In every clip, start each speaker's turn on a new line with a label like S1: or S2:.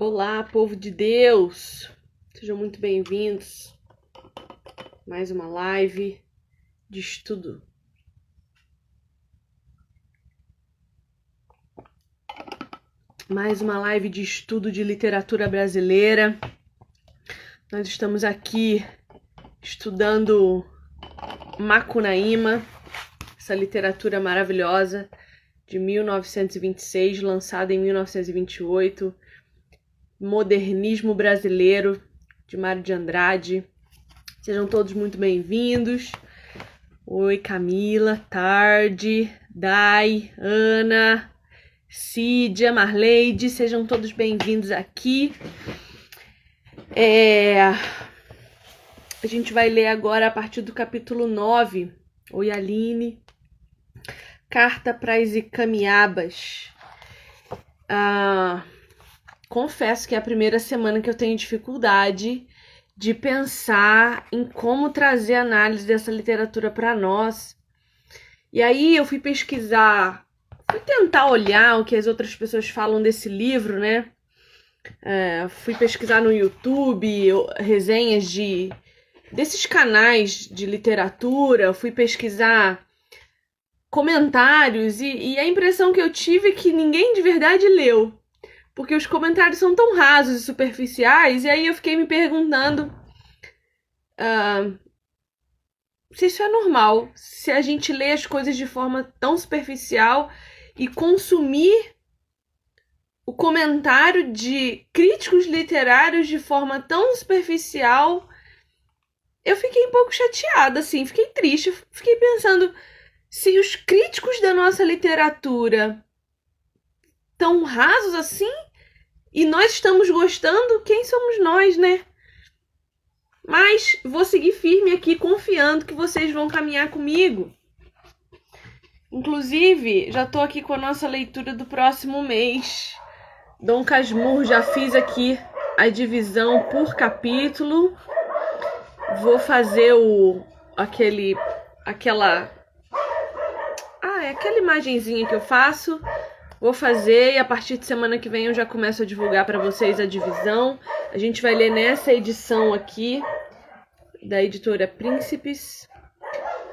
S1: Olá, povo de Deus! Sejam muito bem-vindos. Mais uma live de estudo. Mais uma live de estudo de literatura brasileira. Nós estamos aqui estudando Macunaíma, essa literatura maravilhosa de 1926, lançada em 1928 Modernismo Brasileiro, de Mário de Andrade. Sejam todos muito bem-vindos. Oi, Camila, Tarde, Dai, Ana, Cídia, Marleide, sejam todos bem-vindos aqui. É... A gente vai ler agora a partir do capítulo 9. Oi, Aline. Carta para as Icamiabas. Ah confesso que é a primeira semana que eu tenho dificuldade de pensar em como trazer análise dessa literatura para nós. E aí eu fui pesquisar, fui tentar olhar o que as outras pessoas falam desse livro, né? É, fui pesquisar no YouTube resenhas de desses canais de literatura, fui pesquisar comentários e, e a impressão que eu tive é que ninguém de verdade leu porque os comentários são tão rasos e superficiais, e aí eu fiquei me perguntando uh, se isso é normal, se a gente lê as coisas de forma tão superficial e consumir o comentário de críticos literários de forma tão superficial. Eu fiquei um pouco chateada, assim, fiquei triste, fiquei pensando se os críticos da nossa literatura tão rasos assim e nós estamos gostando, quem somos nós, né? Mas vou seguir firme aqui, confiando que vocês vão caminhar comigo. Inclusive, já estou aqui com a nossa leitura do próximo mês. Dom Casmurro, já fiz aqui a divisão por capítulo. Vou fazer o aquele aquela ah, é aquela imagenzinha que eu faço Vou fazer e a partir de semana que vem eu já começo a divulgar para vocês a divisão. A gente vai ler nessa edição aqui da editora Príncipes.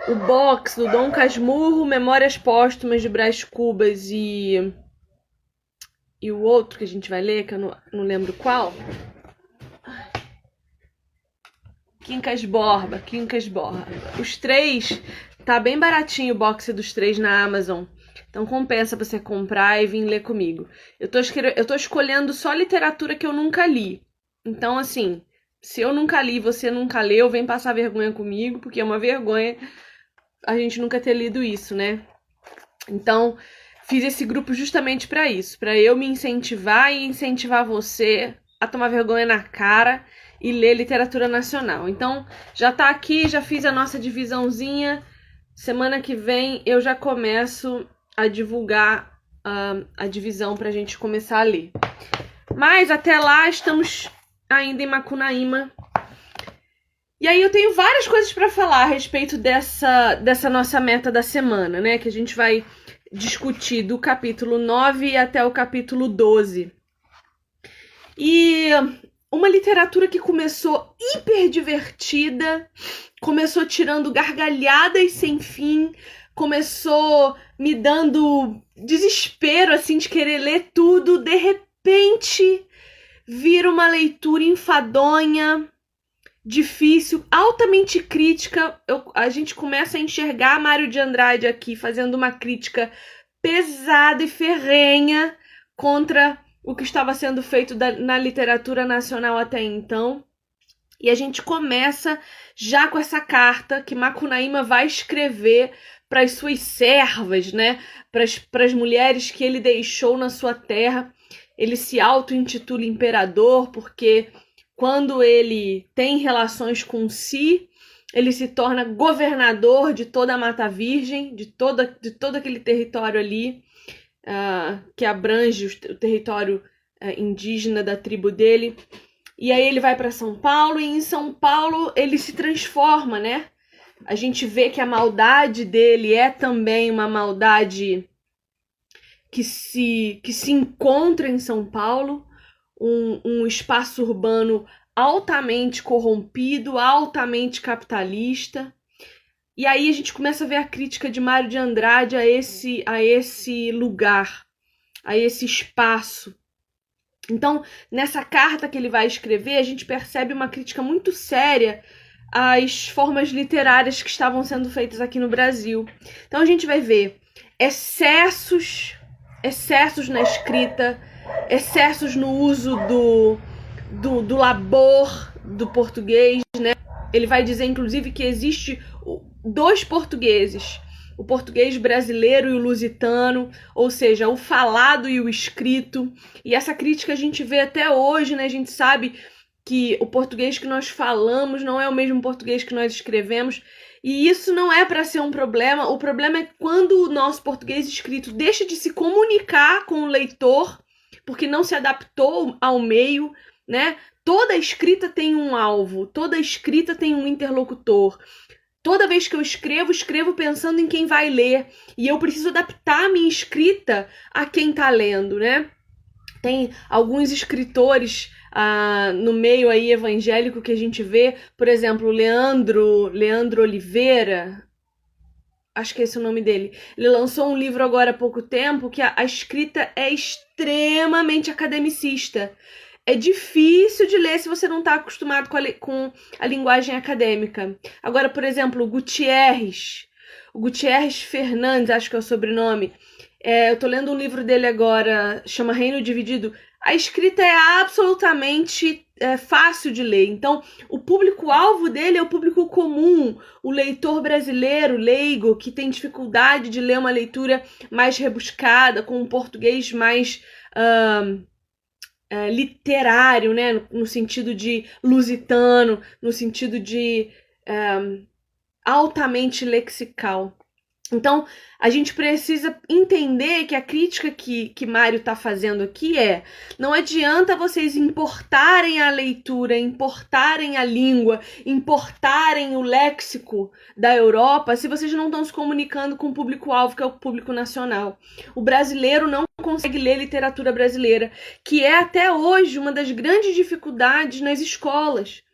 S1: O box do Dom Casmurro, Memórias Póstumas de Brás Cubas e e o outro que a gente vai ler, que eu não, não lembro qual. Quincas Borba, Quincas Borba. Os três, tá bem baratinho o box dos três na Amazon. Então compensa você comprar e vir ler comigo. Eu tô, eu tô escolhendo só literatura que eu nunca li. Então, assim, se eu nunca li você nunca leu, vem passar vergonha comigo, porque é uma vergonha a gente nunca ter lido isso, né? Então, fiz esse grupo justamente para isso, para eu me incentivar e incentivar você a tomar vergonha na cara e ler literatura nacional. Então, já tá aqui, já fiz a nossa divisãozinha. Semana que vem eu já começo a divulgar uh, a divisão para a gente começar a ler. Mas até lá estamos ainda em Macunaíma. E aí eu tenho várias coisas para falar a respeito dessa, dessa nossa meta da semana, né? Que a gente vai discutir do capítulo 9 até o capítulo 12. E uma literatura que começou hiper divertida, começou tirando gargalhadas sem fim, começou me dando desespero assim de querer ler tudo, de repente vira uma leitura enfadonha, difícil, altamente crítica. Eu, a gente começa a enxergar Mário de Andrade aqui fazendo uma crítica pesada e ferrenha contra o que estava sendo feito da, na literatura nacional até então. E a gente começa já com essa carta que Macunaíma vai escrever para as suas servas, né? Para as mulheres que ele deixou na sua terra. Ele se auto-intitula imperador porque quando ele tem relações com si, ele se torna governador de toda a Mata Virgem, de, toda, de todo aquele território ali, uh, que abrange o, território uh, indígena da tribo dele. E aí ele vai para São Paulo e em São Paulo ele se transforma, né? A gente vê que a maldade dele é também uma maldade que se que se encontra em São Paulo. um, um espaço urbano altamente corrompido, altamente capitalista. E aí a gente começa a ver a crítica de Mário de Andrade a esse, a esse lugar, a esse espaço. Então, nessa carta que ele vai escrever, a gente percebe uma crítica muito séria às formas literárias que estavam sendo feitas aqui no Brasil. Então a gente vai ver excessos, excessos na escrita, excessos no uso do, do, do labor do português, né? Ele vai dizer, inclusive, que existe dois portugueses, o português brasileiro e o lusitano, ou seja, o falado e o escrito. E essa crítica a gente vê até hoje, né? A gente sabe que o português que nós falamos não é o mesmo português que nós escrevemos. E isso não é para ser um problema. O problema é quando o nosso português escrito deixa de se comunicar com o leitor, porque não se adaptou ao meio, né? Toda escrita tem um alvo, toda escrita tem um interlocutor. Toda vez que eu escrevo, escrevo pensando em quem vai ler. E eu preciso adaptar a minha escrita a quem está lendo, né? Tem alguns escritores no meio aí evangélico que a gente vê, por exemplo, Leandro, Leandro Oliveira, acho que esse é o nome dele. Ele lançou um livro agora há pouco tempo que a, a escrita é extremamente academicista é difícil de ler se você não está acostumado com a, com a, linguagem acadêmica. Agora, por exemplo, Gutierrez, o Gutierrez Fernandes, acho que é o sobrenome. É, eu estou lendo um livro dele agora, chama Reino Dividido. A escrita é absolutamente é, fácil de ler. Então, o público-alvo dele é o público comum, o leitor brasileiro, leigo, que tem dificuldade de ler uma leitura mais rebuscada, com um português mais. Uh, é, literário, né? No, sentido de lusitano, no sentido de altamente lexical. Então, a gente precisa entender que a crítica que, que Mário está fazendo aqui é: não adianta vocês importarem a leitura, importarem a língua, importarem o léxico da Europa se vocês não estão se comunicando com o público-alvo, que é o público nacional. O brasileiro não consegue ler literatura brasileira, que é até hoje uma das grandes dificuldades nas escolas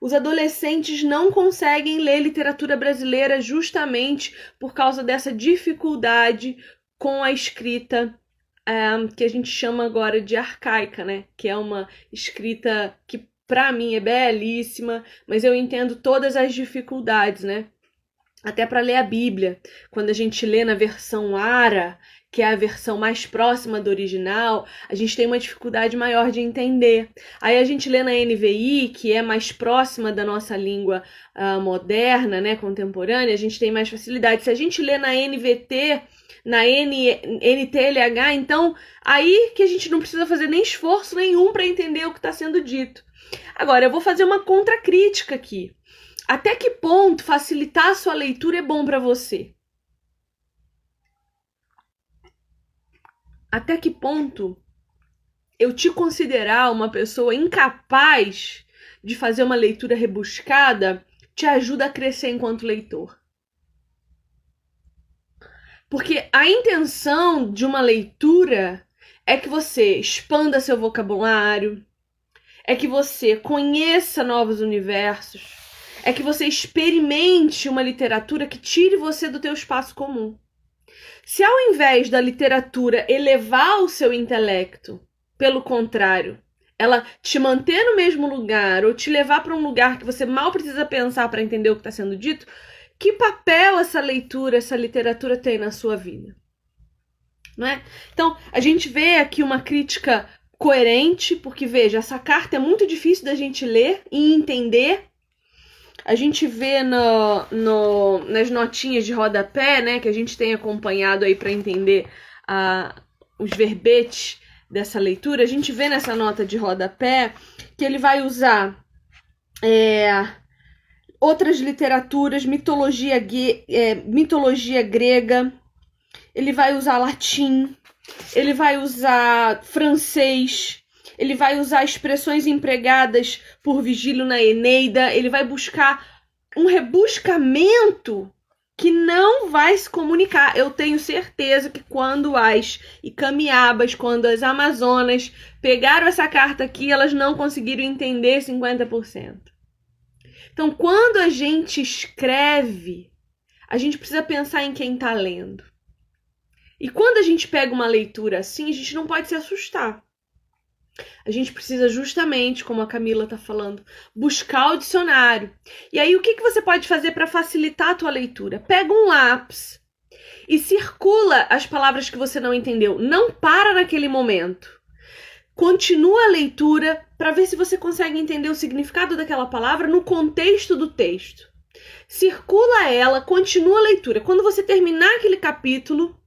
S1: os adolescentes não conseguem ler literatura brasileira justamente por causa dessa dificuldade com a escrita um, eh, que a gente chama agora de arcaica, né? Que é uma escrita que para mim é belíssima, mas eu entendo todas as dificuldades, né? Até para ler a Bíblia, quando a gente lê na versão Ara, que é a versão mais próxima do original, a gente tem uma dificuldade maior de entender. Aí a gente lê na NVI, que é mais próxima da nossa língua uh, moderna, né, contemporânea, a gente tem mais facilidade. Se a gente lê na NVT, na N, NTLH, então aí que a gente não precisa fazer nem esforço nenhum para entender o que está sendo dito. Agora, eu vou fazer uma contracrítica aqui. Até que ponto facilitar a sua leitura é bom para você? Até que ponto eu te considerar uma pessoa incapaz de fazer uma leitura rebuscada te ajuda a crescer enquanto leitor. Porque a intenção de uma leitura é que você expanda seu vocabulário, é que você conheça novos universos, é que você experimente uma literatura que tire você do teu espaço comum. Se ao invés da literatura elevar o seu intelecto, pelo contrário, ela te manter no mesmo lugar ou te levar para um lugar que você mal precisa pensar para entender o que está sendo dito, que papel essa leitura, essa literatura tem na sua vida? Não é? Então, a gente vê aqui uma crítica coerente, porque veja, essa carta é muito difícil da gente ler e entender, a gente vê no, no, nas notinhas de rodapé, né, que a gente tem acompanhado aí para entender a, os verbetes dessa leitura, a gente vê nessa nota de rodapé que ele vai usar é, outras literaturas, mitologia, é, mitologia grega, ele vai usar latim, ele vai usar francês, ele vai usar expressões empregadas por Vigílio na Eneida, ele vai buscar um rebuscamento que não vai se comunicar. Eu tenho certeza que quando as Icamiabas, quando as Amazonas pegaram essa carta aqui, elas não conseguiram entender 50%. Então, quando a gente escreve, a gente precisa pensar em quem está lendo. E quando a gente pega uma leitura assim, a gente não pode se assustar. A gente precisa justamente, como a Camila está falando, buscar o dicionário. E aí, o que, que você pode fazer para facilitar a tua leitura? Pega um lápis e circula as palavras que você não entendeu. Não para naquele momento. Continua a leitura para ver se você consegue entender o significado daquela palavra no contexto do texto. Circula ela, continua a leitura. Quando você terminar aquele capítulo,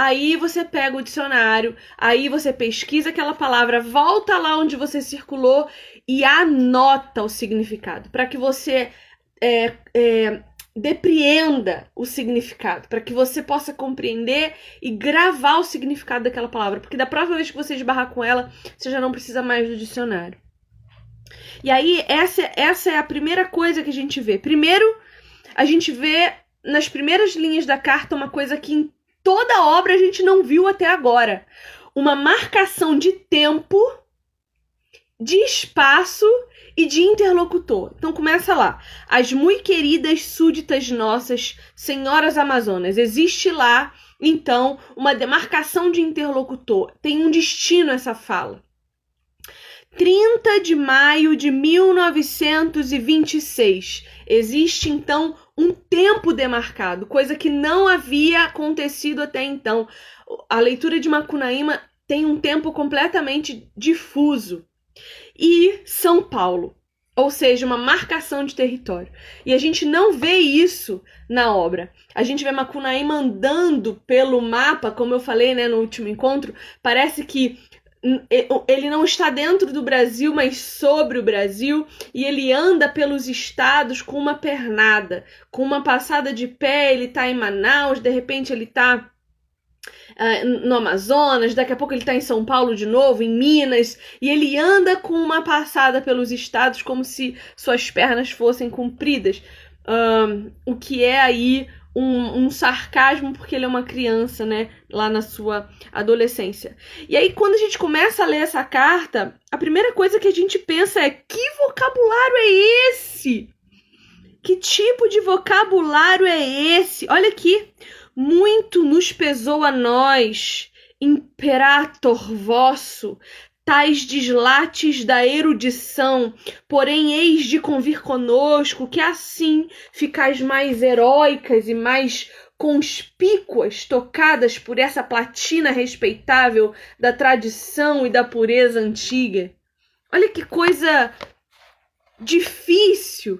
S1: Aí você pega o dicionário, aí você pesquisa aquela palavra, volta lá onde você circulou e anota o significado, para que você é, é, depreenda o significado, para que você possa compreender e gravar o significado daquela palavra, porque da próxima vez que você esbarrar com ela, você já não precisa mais do dicionário. E aí, essa, essa é a primeira coisa que a gente vê. Primeiro, a gente vê nas primeiras linhas da carta uma coisa que toda a obra a gente não viu até agora. Uma marcação de tempo, de espaço e de interlocutor. Então começa lá. As muito queridas súditas nossas, senhoras amazonas. Existe lá, então, uma demarcação de interlocutor. Tem um destino essa fala. 30 de maio de 1926. Existe então um tempo demarcado, coisa que não havia acontecido até então. A leitura de Macunaíma tem um tempo completamente difuso. E São Paulo, ou seja, uma marcação de território. E a gente não vê isso na obra. A gente vê Macunaíma andando pelo mapa, como eu falei né, no último encontro, parece que ele não está dentro do Brasil, mas sobre o Brasil, e ele anda pelos estados com uma pernada, com uma passada de pé, ele está em Manaus, de repente ele está uh, no Amazonas, daqui a pouco ele está em São Paulo de novo, em Minas, e ele anda com uma passada pelos estados como se suas pernas fossem compridas, uh, o que é aí um, um, sarcasmo porque ele é uma criança, né? Lá na sua adolescência. E aí, quando a gente começa a ler essa carta, a primeira coisa que a gente pensa é: que vocabulário é esse? Que tipo de vocabulário é esse? Olha aqui. Muito nos pesou a nós, imperator vosso, tais deslates da erudição, porém eis de convir conosco, que assim ficais mais heróicas e mais conspícuas, tocadas por essa platina respeitável da tradição e da pureza antiga. Olha que coisa difícil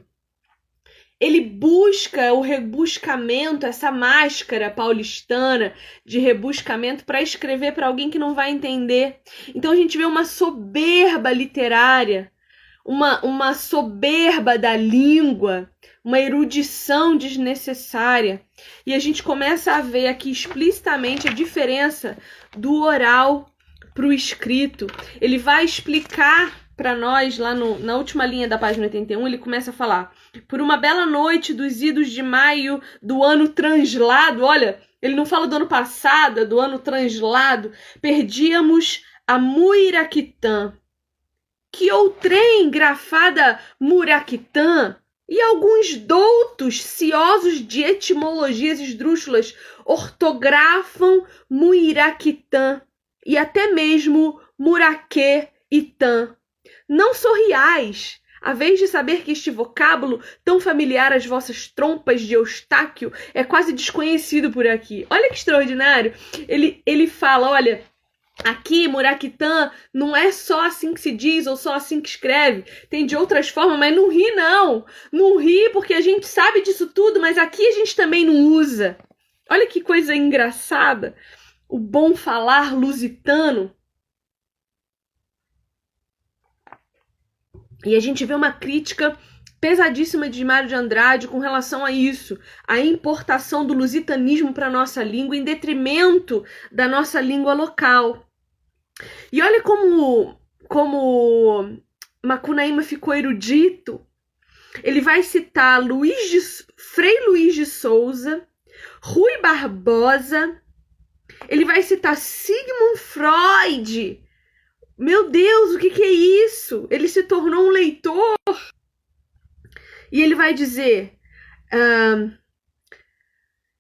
S1: ele busca o rebuscamento, essa máscara paulistana de rebuscamento para escrever para alguém que não vai entender. Então a gente vê uma soberba literária, uma, uma soberba da língua, uma erudição desnecessária. E a gente começa a ver aqui explicitamente a diferença do oral para o escrito. Ele vai explicar para nós, lá no, na última linha da página 81, ele começa a falar: Por uma bela noite dos idos de maio do ano translado, olha, ele não fala do ano passado, é do ano translado, perdíamos a Muiraquitã. Que outrem grafada Muraquitã, e alguns doutos ciosos de etimologias esdrúxulas ortografam Muiraquitã e até mesmo Muraquê Itã não sorriais, a vez de saber que este vocábulo, tão familiar às vossas trompas de Eustáquio, é quase desconhecido por aqui. Olha que extraordinário! Ele, ele fala: olha, Aqui, Muraquitã, não é só assim que se diz ou só assim que escreve. Tem de outras formas, mas não ri, não. Não ri porque a gente sabe disso tudo, mas aqui a gente também não usa. Olha que coisa engraçada. O bom falar lusitano E a gente vê uma crítica pesadíssima de Mário de Andrade com relação a isso, a importação do lusitanismo para nossa língua em detrimento da nossa língua local. E olha como como Macunaíma ficou erudito Ele vai citar Luiz de, Frei Luiz de Souza, Rui Barbosa, ele vai citar Sigmund Freud. Meu Deus, o que, que é isso? Ele se tornou um leitor. E ele vai dizer. Uh,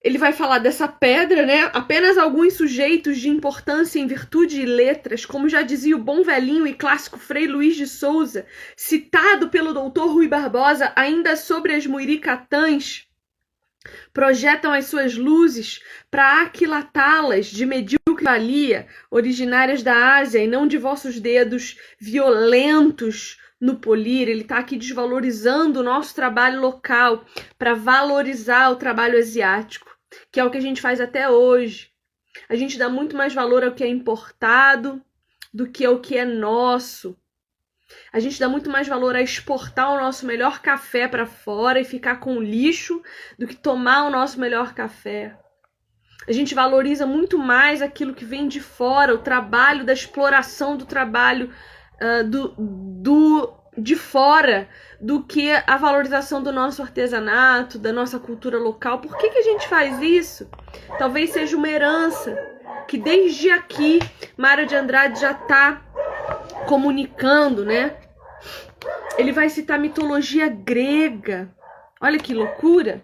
S1: ele vai falar dessa pedra, né? Apenas alguns sujeitos de importância em virtude e letras, como já dizia o bom velhinho e clássico Frei Luiz de Souza, citado pelo doutor Rui Barbosa ainda sobre as muiricatãs, projetam as suas luzes para aquilatá-las de medíocre valia, originárias da Ásia e não de vossos dedos violentos no polir. Ele está aqui desvalorizando o nosso trabalho local para valorizar o trabalho asiático, que é o que a gente faz até hoje. A gente dá muito mais valor ao que é importado do que ao que é nosso. A gente dá muito mais valor a exportar o nosso melhor café para fora e ficar com lixo do que tomar o nosso melhor café. A gente valoriza muito mais aquilo que vem de fora, o trabalho da exploração do trabalho uh, do, do de fora, do que a valorização do nosso artesanato, da nossa cultura local. Por que, que a gente faz isso? Talvez seja uma herança que desde aqui Mário de Andrade já está comunicando, né? Ele vai citar mitologia grega. Olha que loucura!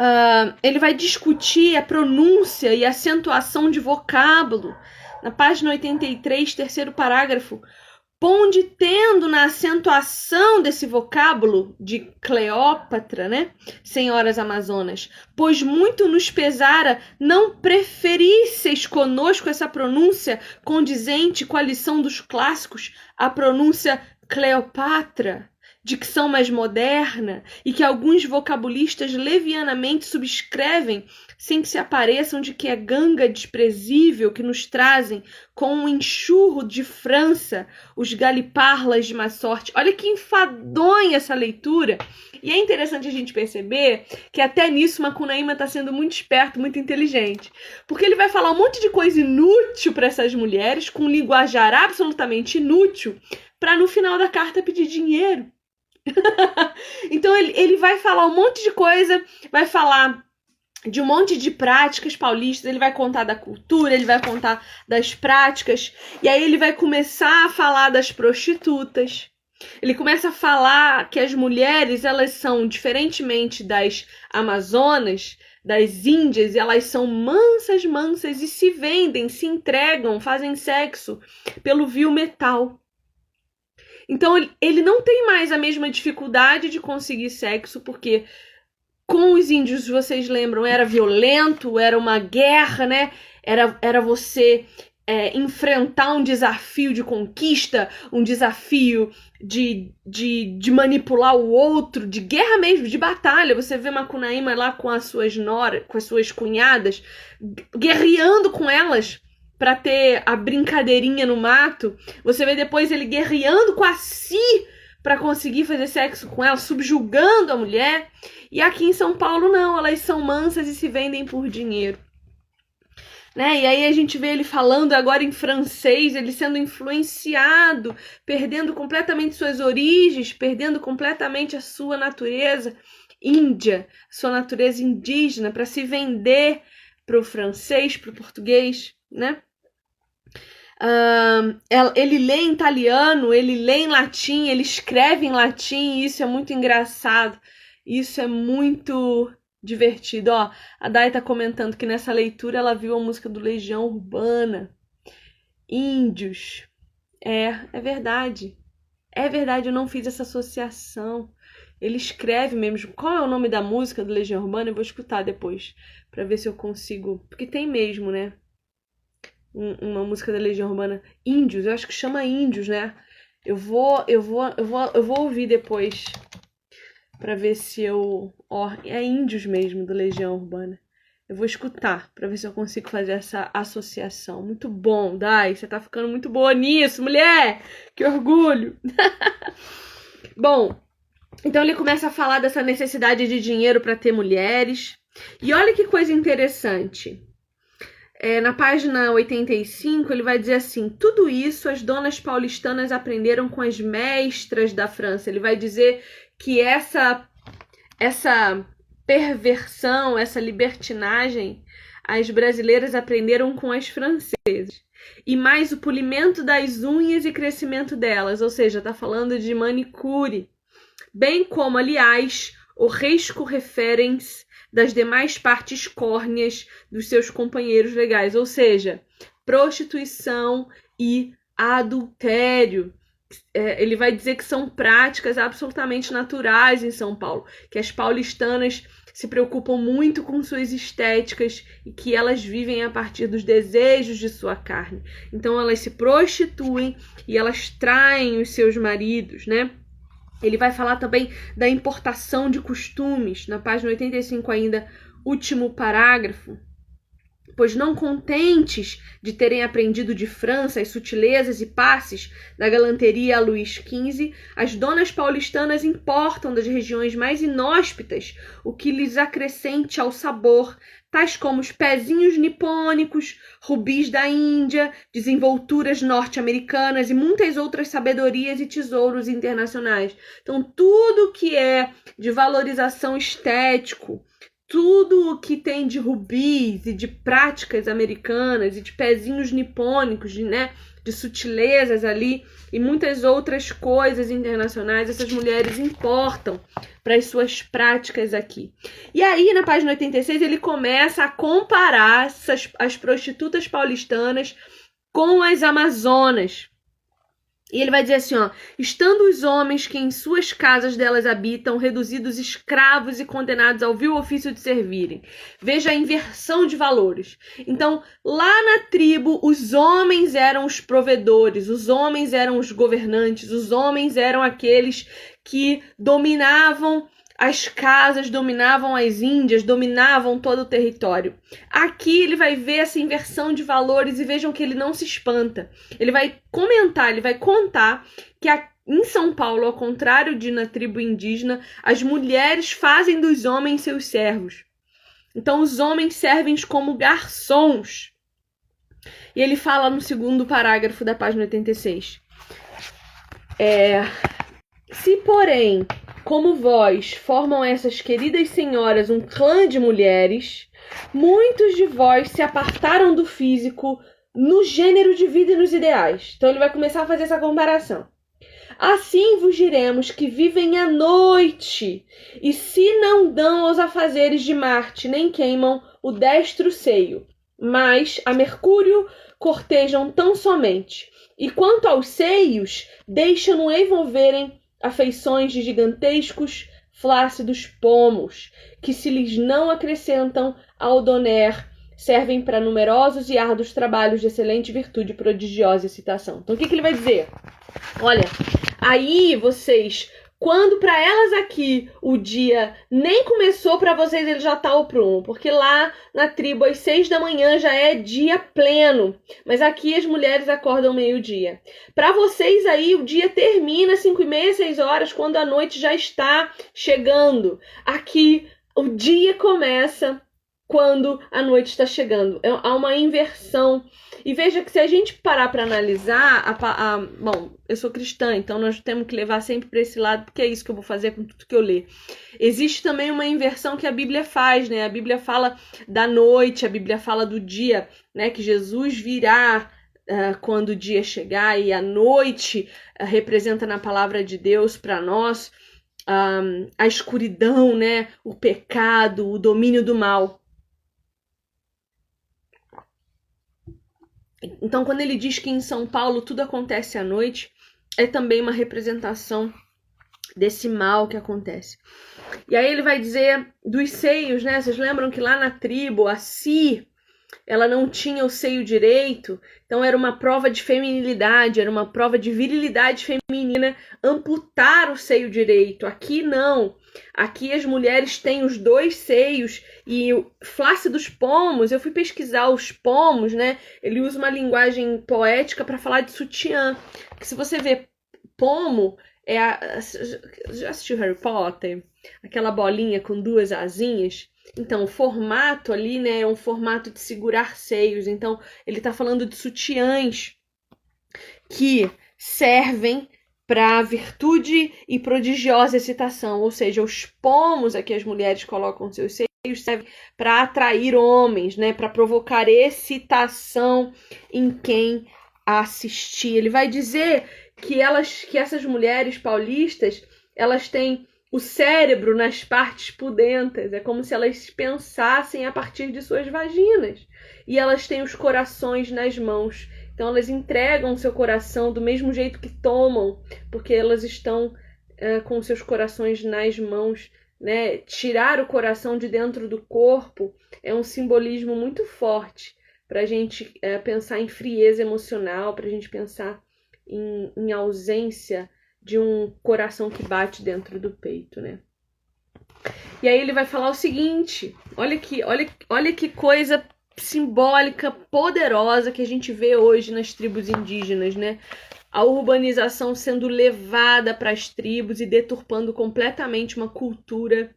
S1: Uh, ele vai discutir a pronúncia e acentuação de vocábulo. Na página 83, terceiro parágrafo, ponde tendo na acentuação desse vocábulo de Cleópatra, né, senhoras amazonas, pois muito nos pesara não preferisseis conosco essa pronúncia condizente com a lição dos clássicos, a pronúncia Cleopatra, dicção mais moderna e que alguns vocabulistas levianamente subscrevem sem que se apareçam de que é ganga desprezível que nos trazem com um enxurro de França os galiparlas de má sorte. Olha que enfadonha essa leitura. E é interessante a gente perceber que até nisso Macunaíma está sendo muito esperto, muito inteligente. Porque ele vai falar um monte de coisa inútil para essas mulheres, com linguajar absolutamente inútil, para no final da carta pedir dinheiro. então ele, ele vai falar um monte de coisa, vai falar de um monte de práticas paulistas, ele vai contar da cultura, ele vai contar das práticas, e aí ele vai começar a falar das prostitutas. Ele começa a falar que as mulheres, elas são diferentemente das amazonas, das índias, elas são mansas, mansas e se vendem, se entregam, fazem sexo pelo vil metal. Então ele não tem mais a mesma dificuldade de conseguir sexo, porque com os índios, vocês lembram, era violento, era uma guerra, né? Era, era você é, enfrentar um desafio de conquista, um desafio de, de, de manipular o outro, de guerra mesmo, de batalha. Você vê Macunaíma lá com as suas noras, com as suas cunhadas, guerreando com elas para ter a brincadeirinha no mato. Você vê depois ele guerreando com a Si para conseguir fazer sexo com ela, subjugando a mulher. E aqui em São Paulo, não, elas são mansas e se vendem por dinheiro. Né? E aí a gente vê ele falando agora em francês, ele sendo influenciado, perdendo completamente suas origens, perdendo completamente a sua natureza índia, sua natureza indígena, para se vender para o francês, para o português, né? Uh, ele lê em italiano, ele lê em latim, ele escreve em latim, e isso é muito engraçado. Isso é muito divertido. Ó, a Dai tá comentando que nessa leitura ela viu a música do Legião Urbana. Índios. É, é verdade. É verdade, eu não fiz essa associação. Ele escreve mesmo. Qual é o nome da música do Legião Urbana? Eu vou escutar depois para ver se eu consigo. Porque tem mesmo, né? Um, uma música da Legião Urbana. Índios, eu acho que chama Índios, né? Eu vou, eu vou, eu vou, eu vou ouvir depois para ver se eu. Ó, é índios mesmo do Legião Urbana. Eu vou escutar para ver se eu consigo fazer essa associação. Muito bom, Dai. Você tá ficando muito boa nisso, mulher! Que orgulho! bom, então ele começa a falar dessa necessidade de dinheiro para ter mulheres. E olha que coisa interessante. É, na página 85, ele vai dizer assim: tudo isso as donas paulistanas aprenderam com as mestras da França. Ele vai dizer que essa, essa perversão, essa libertinagem, as brasileiras aprenderam com as francesas. E mais o polimento das unhas e crescimento delas, ou seja, está falando de manicure. Bem como, aliás, o risco referens das demais partes córneas dos seus companheiros legais, ou seja, prostituição e adultério. É, ele vai dizer que são práticas absolutamente naturais em São Paulo, que as paulistanas se preocupam muito com suas estéticas e que elas vivem a partir dos desejos de sua carne. Então elas se prostituem e elas traem os seus maridos, né? Ele vai falar também da importação de costumes, na página 85 ainda, último parágrafo. Pois não contentes de terem aprendido de França as sutilezas e passes da galanteria Luís XV, as donas paulistanas importam das regiões mais inóspitas o que lhes acrescente ao sabor tais como os pezinhos nipônicos, rubis da Índia, desenvolturas norte-americanas e muitas outras sabedorias e tesouros internacionais. Então, tudo que é de valorização estético, tudo o que tem de rubis e de práticas americanas e de pezinhos nipônicos, de, né, de sutilezas ali e muitas outras coisas internacionais, essas mulheres importam para as suas práticas aqui. E aí, na página 86, ele começa a comparar essas, as prostitutas paulistanas com as amazonas. E ele vai dizer assim, ó, estando os homens que em suas casas delas habitam reduzidos escravos e condenados ao vil ofício de servirem. Veja a inversão de valores. Então, lá na tribo, os homens eram os provedores, os homens eram os governantes, os homens eram aqueles que dominavam as casas dominavam as Índias, dominavam todo o território. Aqui ele vai ver essa inversão de valores e vejam que ele não se espanta. Ele vai comentar, ele vai contar que a, em São Paulo, ao contrário de na tribo indígena, as mulheres fazem dos homens seus servos. Então os homens servem como garçons. E ele fala no segundo parágrafo da página 86. É, se, porém, como vós formam essas queridas senhoras um clã de mulheres, muitos de vós se apartaram do físico no gênero de vida e nos ideais. Então ele vai começar a fazer essa comparação. Assim vos diremos que vivem à noite, e se não dão aos afazeres de Marte, nem queimam o destro seio, mas a Mercúrio cortejam tão somente. E quanto aos seios, deixam-no envolverem afeições de gigantescos, flácidos pomos, que se lhes não acrescentam ao doner, servem para numerosos e árduos trabalhos de excelente virtude, prodigiosa excitação. Então, o que, que ele vai dizer? Olha, aí vocês quando para elas aqui o dia nem começou, para vocês ele já tá o prumo, porque lá na tribo às seis da manhã já é dia pleno, mas aqui as mulheres acordam meio-dia. Para vocês aí o dia termina às cinco e meia, seis horas, quando a noite já está chegando. Aqui o dia começa quando a noite está chegando. É, há uma inversão e veja que se a gente parar para analisar, a, a, bom, eu sou cristã, então nós temos que levar sempre para esse lado, porque é isso que eu vou fazer com tudo que eu ler. Existe também uma inversão que a Bíblia faz, né? A Bíblia fala da noite, a Bíblia fala do dia, né? Que Jesus virá uh, quando o dia chegar e a noite uh, representa na palavra de Deus para nós um, a escuridão, né? O pecado, o domínio do mal. Então, quando ele diz que em São Paulo tudo acontece à noite, é também uma representação desse mal que acontece. E aí ele vai dizer dos seios, né? Vocês lembram que lá na tribo, a Si, ela não tinha o seio direito, então era uma prova de feminilidade, era uma prova de virilidade feminina amputar o seio direito. Aqui não. Aqui as mulheres têm os dois seios e o flácidos pomos. Eu fui pesquisar os pomos, né? Ele usa uma linguagem poética para falar de sutiã. Que se você vê pomo, é a, já assistiu Harry Potter? Aquela bolinha com duas asinhas. Então, o formato ali, né, é um formato de segurar seios. Então, ele está falando de sutiãs que servem para virtude e prodigiosa excitação, ou seja, os pomos a que as mulheres colocam seus seios servem para atrair homens, né, para provocar excitação em quem assistir. Ele vai dizer que elas, que essas mulheres paulistas, elas têm o cérebro nas partes pudentas. É como se elas pensassem a partir de suas vaginas. E elas têm os corações nas mãos. Então elas entregam seu coração do mesmo jeito que tomam, porque elas estão é, com seus corações nas mãos. Né? Tirar o coração de dentro do corpo é um simbolismo muito forte para a gente é, pensar em frieza emocional, para a gente pensar em, em ausência de um coração que bate dentro do peito, né? E aí ele vai falar o seguinte: olha que, olha, olha que coisa simbólica, poderosa que a gente vê hoje nas tribos indígenas, né? A urbanização sendo levada para as tribos e deturpando completamente uma cultura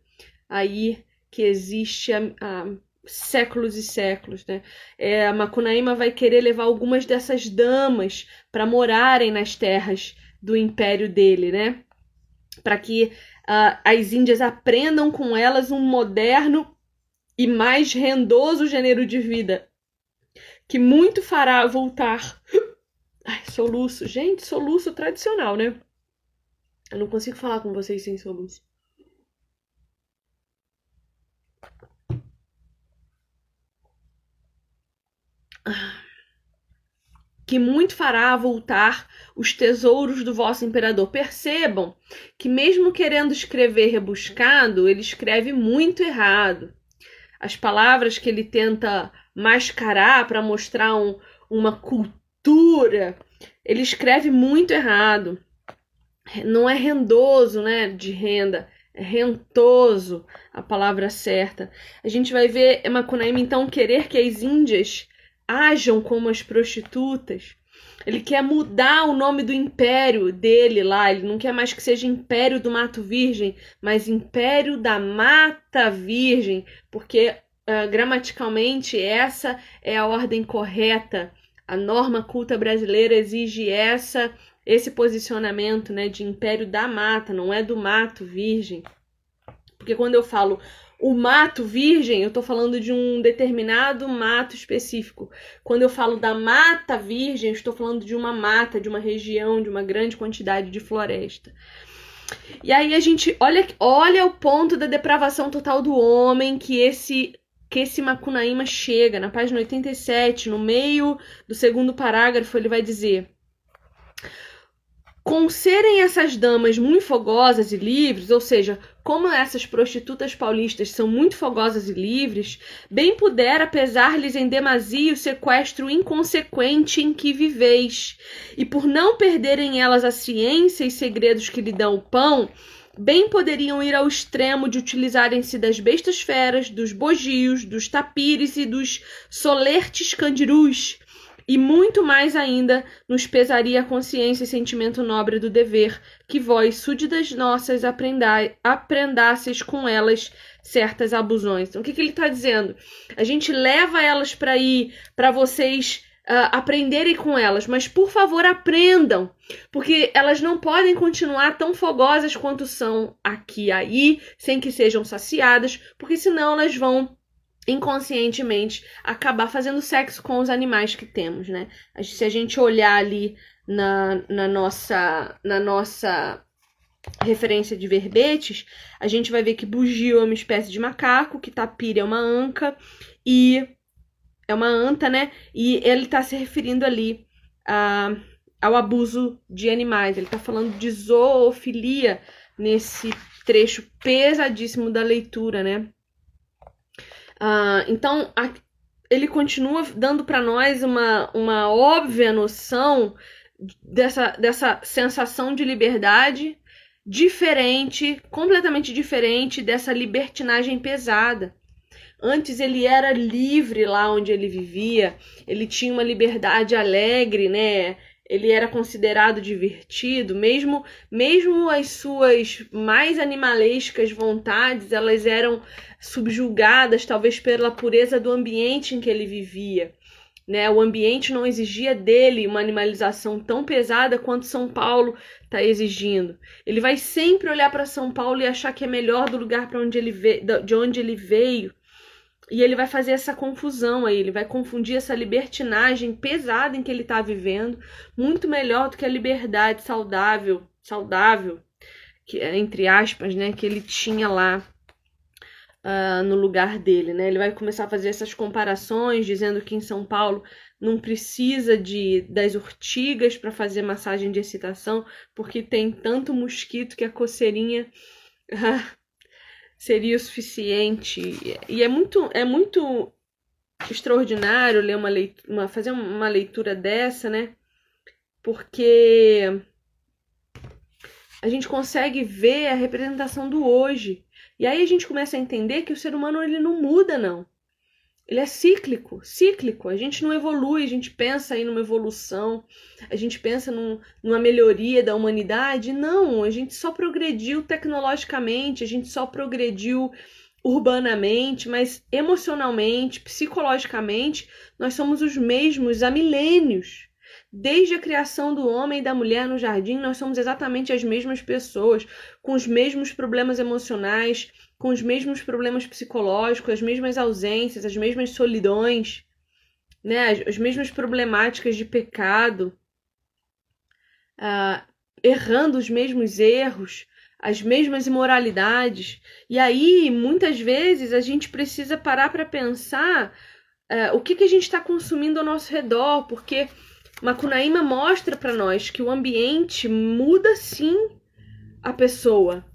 S1: aí que existe há, há séculos e séculos, né? É, a Macunaíma vai querer levar algumas dessas damas para morarem nas terras do império dele, né? Para que uh, as Índias aprendam com elas um moderno e mais rendoso gênero de vida, que muito fará voltar. Ai, soluço. Gente, soluço tradicional, né? Eu não consigo falar com vocês sem soluço. Ah que muito fará voltar os tesouros do vosso imperador. Percebam que, mesmo querendo escrever rebuscado, ele escreve muito errado. As palavras que ele tenta mascarar para mostrar um, uma cultura, ele escreve muito errado. Não é rendoso, né, de renda, é rentoso a palavra certa. A gente vai ver Macunaíma então querer que as índias ajam como as prostitutas. Ele quer mudar o nome do império dele lá. Ele não quer mais que seja Império do Mato Virgem, mas Império da Mata Virgem, porque uh, gramaticalmente essa é a ordem correta. A norma culta brasileira exige essa esse posicionamento, né, de Império da Mata, não é do Mato Virgem. Porque quando eu falo o mato virgem, eu estou falando de um determinado mato específico. Quando eu falo da mata virgem, estou falando de uma mata, de uma região, de uma grande quantidade de floresta. E aí a gente olha, olha o ponto da depravação total do homem que esse que esse Macunaíma chega na página 87, no meio do segundo parágrafo, ele vai dizer: com serem essas damas muito fogosas e livres, ou seja, como essas prostitutas paulistas são muito fogosas e livres, bem pudera pesar-lhes em demasia o sequestro inconsequente em que viveis, e por não perderem elas a ciência e segredos que lhe dão o pão, bem poderiam ir ao extremo de utilizarem-se das bestas feras, dos bogios, dos tapires e dos solertes candirus, e muito mais ainda nos pesaria a consciência e sentimento nobre do dever, que vós, súditas nossas, aprendasseis com elas certas abusões. Então, o que, que ele está dizendo? A gente leva elas para ir, para vocês uh, aprenderem com elas, mas por favor aprendam, porque elas não podem continuar tão fogosas quanto são aqui aí, sem que sejam saciadas, porque senão elas vão inconscientemente acabar fazendo sexo com os animais que temos, né? Se a gente olhar ali na, na nossa na nossa referência de verbetes, a gente vai ver que bugio é uma espécie de macaco, que tapira é uma anca e é uma anta, né? E ele está se referindo ali a, ao abuso de animais. Ele está falando de zoofilia nesse trecho pesadíssimo da leitura, né? Uh, então, a, ele continua dando para nós uma, uma óbvia noção dessa, dessa sensação de liberdade diferente, completamente diferente dessa libertinagem pesada. Antes ele era livre lá onde ele vivia, ele tinha uma liberdade alegre, né? Ele era considerado divertido, mesmo mesmo as suas mais animalescas vontades, elas eram subjugadas talvez pela pureza do ambiente em que ele vivia. Né? O ambiente não exigia dele uma animalização tão pesada quanto São Paulo está exigindo. Ele vai sempre olhar para São Paulo e achar que é melhor do lugar para onde ele de onde ele veio. E ele vai fazer essa confusão aí, ele vai confundir essa libertinagem pesada em que ele está vivendo, muito melhor do que a liberdade saudável, saudável, que entre aspas, né, que ele tinha lá uh, no lugar dele, né? Ele vai começar a fazer essas comparações, dizendo que em São Paulo não precisa de das urtigas para fazer massagem de excitação, porque tem tanto mosquito que a coceirinha uh, seria o suficiente. E é muito é muito extraordinário ler uma leitura, uma, fazer uma leitura dessa, né? Porque a gente consegue ver a representação do hoje. E aí a gente começa a entender que o ser humano ele não muda, não. Ele é cíclico, cíclico. A gente não evolui, a gente pensa aí numa evolução, a gente pensa num, numa melhoria da humanidade. Não, a gente só progrediu tecnologicamente, a gente só progrediu urbanamente, mas emocionalmente, psicologicamente, nós somos os mesmos há milênios. Desde a criação do homem e da mulher no jardim, nós somos exatamente as mesmas pessoas, com os mesmos problemas emocionais, com os mesmos problemas psicológicos, as mesmas ausências, as mesmas solidões, né? as, as mesmas problemáticas de pecado, uh, errando os mesmos erros, as mesmas imoralidades. E aí, muitas vezes, a gente precisa parar para pensar uh, o que, que a gente está consumindo ao nosso redor, porque Macunaíma mostra para nós que o ambiente muda sim a pessoa.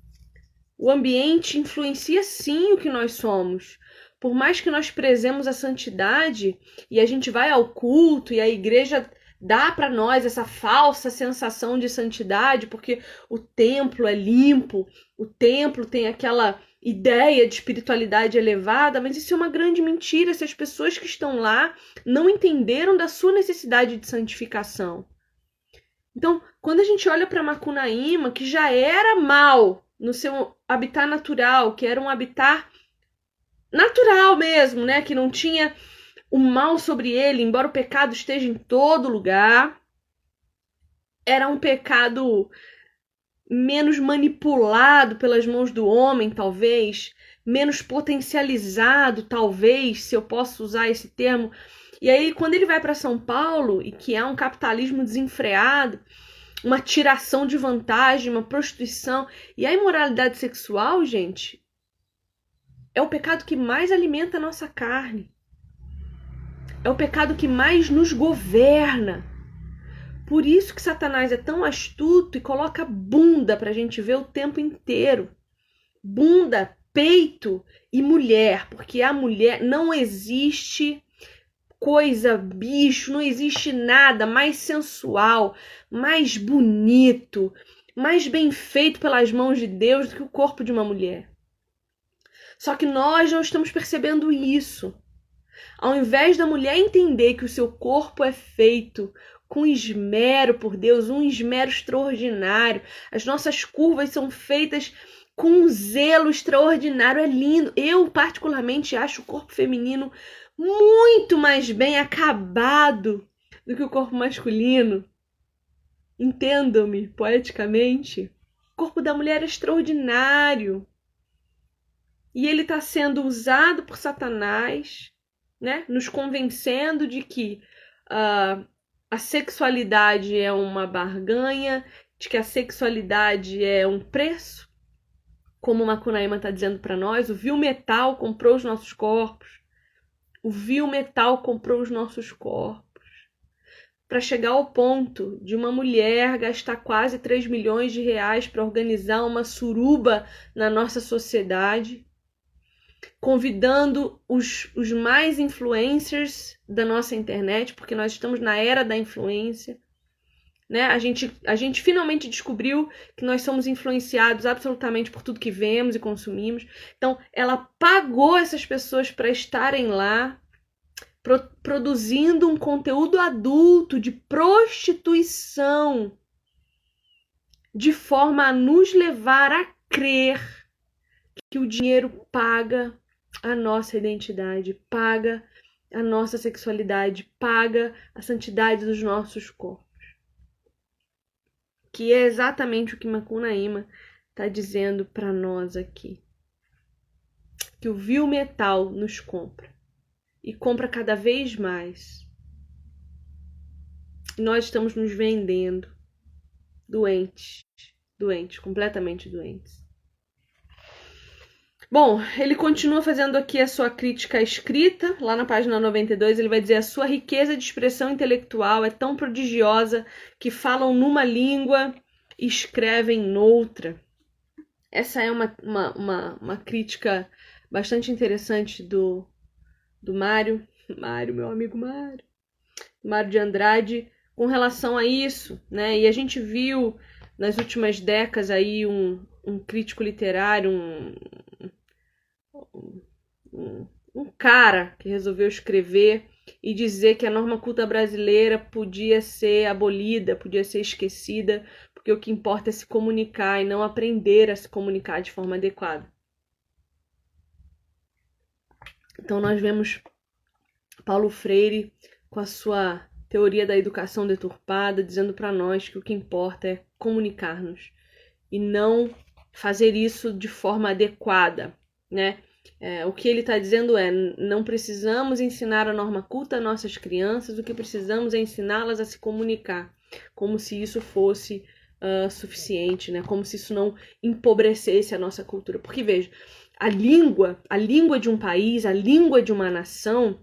S1: O ambiente influencia sim o que nós somos. Por mais que nós prezemos a santidade e a gente vai ao culto e a igreja dá para nós essa falsa sensação de santidade, porque o templo é limpo, o templo tem aquela ideia de espiritualidade elevada, mas isso é uma grande mentira se as pessoas que estão lá não entenderam da sua necessidade de santificação. Então, quando a gente olha para Macunaíma, que já era mal no seu habitat natural, que era um habitat natural mesmo, né, que não tinha o mal sobre ele, embora o pecado esteja em todo lugar, era um pecado menos manipulado pelas mãos do homem, talvez, menos potencializado, talvez, se eu posso usar esse termo. E aí, quando ele vai para São Paulo, e que há um capitalismo desenfreado, uma tiração de vantagem, uma prostituição, e a imoralidade sexual, gente, é o pecado que mais alimenta a nossa carne. É o pecado que mais nos governa. Por isso que Satanás é tão astuto e coloca bunda para a gente ver o tempo inteiro. Bunda, peito e mulher, porque a mulher não existe coisa, bicho, não existe nada mais sensual, mais bonito, mais bem feito pelas mãos de Deus do que o corpo de uma mulher. Só que nós não estamos percebendo isso. Ao invés da mulher entender que o seu corpo é feito com esmero por Deus, um esmero extraordinário. As nossas curvas são feitas com um zelo extraordinário, é lindo. Eu, particularmente, acho o corpo feminino muito mais bem acabado do que o corpo masculino. Entendam-me poeticamente. O corpo da mulher é extraordinário. E ele está sendo usado por Satanás, né? Nos convencendo de que uh, a sexualidade é uma barganha, de que a sexualidade é um preço, como o Macunaíma está dizendo para nós, o vil metal comprou os nossos corpos, o vil metal comprou os nossos corpos. Para chegar ao ponto de uma mulher gastar quase 3 milhões de reais para organizar uma suruba na nossa sociedade, convidando os, os mais influencers da nossa internet, porque nós estamos na era da influência. Né? A, gente, a gente finalmente descobriu que nós somos influenciados absolutamente por tudo que vemos e consumimos. Então, ela pagou essas pessoas para estarem lá, pro, produzindo um conteúdo adulto de prostituição, de forma a nos levar a crer que o dinheiro paga a nossa identidade, paga a nossa sexualidade, paga a santidade dos nossos corpos. Que é exatamente o que Macunaíma está dizendo para nós aqui. Que o vil metal nos compra e compra cada vez mais. Nós estamos nos vendendo doentes, doentes, completamente doentes. Bom, ele continua fazendo aqui a sua crítica escrita, lá na página 92, ele vai dizer: a sua riqueza de expressão intelectual é tão prodigiosa que falam numa língua e escrevem noutra. Essa é uma, uma, uma, uma crítica bastante interessante do, do Mário, Mário, meu amigo Mário, Mário de Andrade, com relação a isso, né? E a gente viu nas últimas décadas aí um, um crítico literário, um, um, cara que resolveu escrever e dizer que a norma culta brasileira podia ser abolida, podia ser esquecida, porque o que importa é se comunicar e não aprender a se comunicar de forma adequada. Então nós vemos Paulo Freire com a sua teoria da educação deturpada dizendo para nós que o que importa é comunicar-nos e não fazer isso de forma adequada, né? É, o que ele está dizendo é: não precisamos ensinar a norma culta a nossas crianças, o que precisamos é ensiná-las a se comunicar, como se isso fosse uh, suficiente, né? como se isso não empobrecesse a nossa cultura. Porque veja, a língua, a língua de um país, a língua de uma nação,